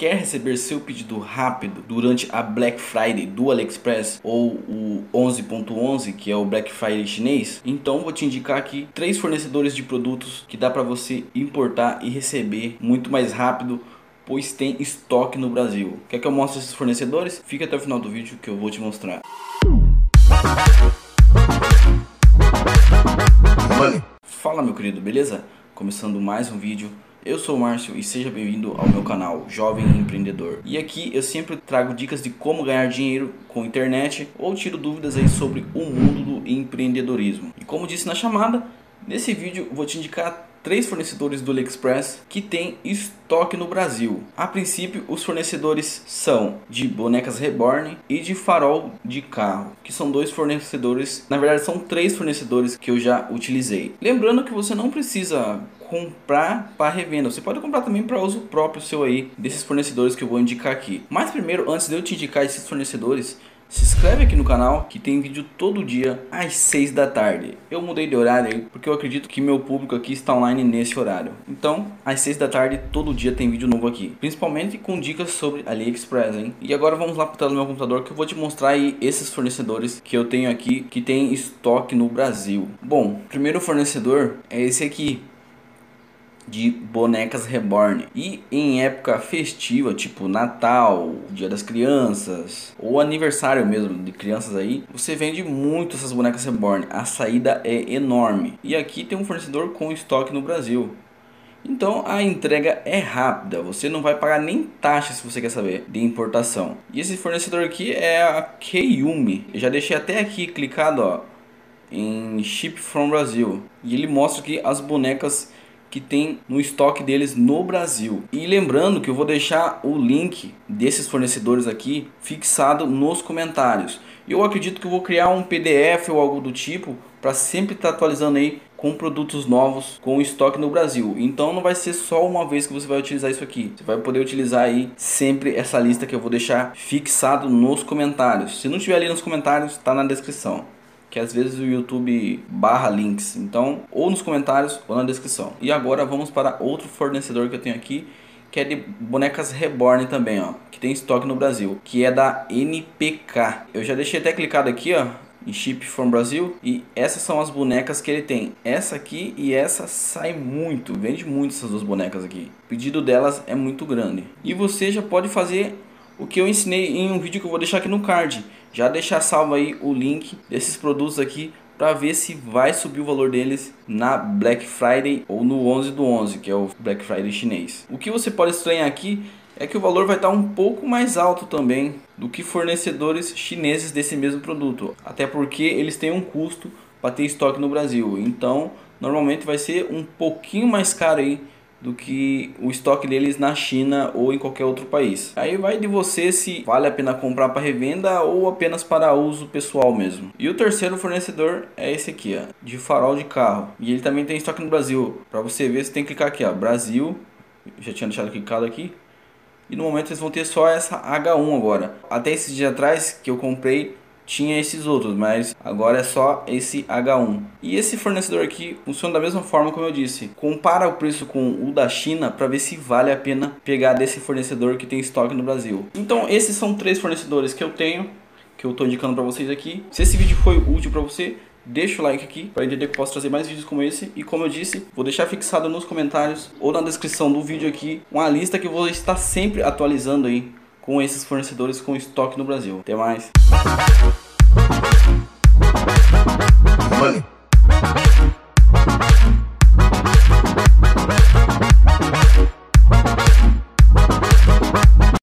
Quer receber seu pedido rápido durante a Black Friday do AliExpress ou o 11.11, que é o Black Friday chinês? Então vou te indicar aqui três fornecedores de produtos que dá para você importar e receber muito mais rápido pois tem estoque no Brasil. Quer que eu mostre esses fornecedores? Fica até o final do vídeo que eu vou te mostrar. Fala meu querido, beleza? Começando mais um vídeo eu sou o Márcio e seja bem-vindo ao meu canal Jovem Empreendedor. E aqui eu sempre trago dicas de como ganhar dinheiro com internet ou tiro dúvidas aí sobre o mundo do empreendedorismo. E como disse na chamada, nesse vídeo vou te indicar três fornecedores do AliExpress que têm estoque no Brasil. A princípio, os fornecedores são de bonecas reborn e de farol de carro, que são dois fornecedores, na verdade são três fornecedores que eu já utilizei. Lembrando que você não precisa comprar para revenda. Você pode comprar também para uso próprio seu aí, desses fornecedores que eu vou indicar aqui. Mas primeiro, antes de eu te indicar esses fornecedores, se inscreve aqui no canal que tem vídeo todo dia às 6 da tarde. Eu mudei de horário aí porque eu acredito que meu público aqui está online nesse horário. Então, às 6 da tarde todo dia tem vídeo novo aqui, principalmente com dicas sobre AliExpress, hein? E agora vamos lá para tela do meu computador que eu vou te mostrar aí esses fornecedores que eu tenho aqui que tem estoque no Brasil. Bom, primeiro fornecedor é esse aqui, de bonecas reborn. E em época festiva, tipo Natal, Dia das Crianças, ou aniversário mesmo de crianças aí, você vende muito essas bonecas reborn. A saída é enorme. E aqui tem um fornecedor com estoque no Brasil. Então a entrega é rápida, você não vai pagar nem taxa se você quer saber de importação. E esse fornecedor aqui é a Keyumi. Eu já deixei até aqui clicado ó, em Ship from Brasil. E ele mostra aqui as bonecas que tem no estoque deles no Brasil. E lembrando que eu vou deixar o link desses fornecedores aqui fixado nos comentários. Eu acredito que eu vou criar um PDF ou algo do tipo para sempre estar tá atualizando aí com produtos novos com estoque no Brasil. Então não vai ser só uma vez que você vai utilizar isso aqui. Você vai poder utilizar aí sempre essa lista que eu vou deixar fixado nos comentários. Se não tiver ali nos comentários, está na descrição que às vezes o YouTube barra links. Então, ou nos comentários ou na descrição. E agora vamos para outro fornecedor que eu tenho aqui, que é de bonecas Reborn também, ó, que tem estoque no Brasil, que é da NPK. Eu já deixei até clicado aqui, ó, em Chip from Brasil e essas são as bonecas que ele tem. Essa aqui e essa sai muito, vende muito essas duas bonecas aqui. O pedido delas é muito grande. E você já pode fazer o que eu ensinei em um vídeo que eu vou deixar aqui no card. Já deixar salvo aí o link desses produtos aqui para ver se vai subir o valor deles na Black Friday ou no 11 do 11, que é o Black Friday chinês. O que você pode estranhar aqui é que o valor vai estar um pouco mais alto também do que fornecedores chineses desse mesmo produto, até porque eles têm um custo para ter estoque no Brasil. Então, normalmente vai ser um pouquinho mais caro aí do que o estoque deles na China ou em qualquer outro país. Aí vai de você se vale a pena comprar para revenda ou apenas para uso pessoal mesmo. E o terceiro fornecedor é esse aqui, ó, de farol de carro. E ele também tem estoque no Brasil. Para você ver, você tem que clicar aqui, ó, Brasil. Já tinha deixado clicado aqui. E no momento eles vão ter só essa H1 agora. Até esses dias atrás que eu comprei tinha esses outros, mas agora é só esse H1. E esse fornecedor aqui funciona da mesma forma como eu disse. Compara o preço com o da China para ver se vale a pena pegar desse fornecedor que tem estoque no Brasil. Então esses são três fornecedores que eu tenho, que eu estou indicando para vocês aqui. Se esse vídeo foi útil para você, deixa o like aqui para entender que posso trazer mais vídeos como esse. E como eu disse, vou deixar fixado nos comentários ou na descrição do vídeo aqui uma lista que eu vou estar sempre atualizando aí com esses fornecedores com estoque no Brasil. Até mais! but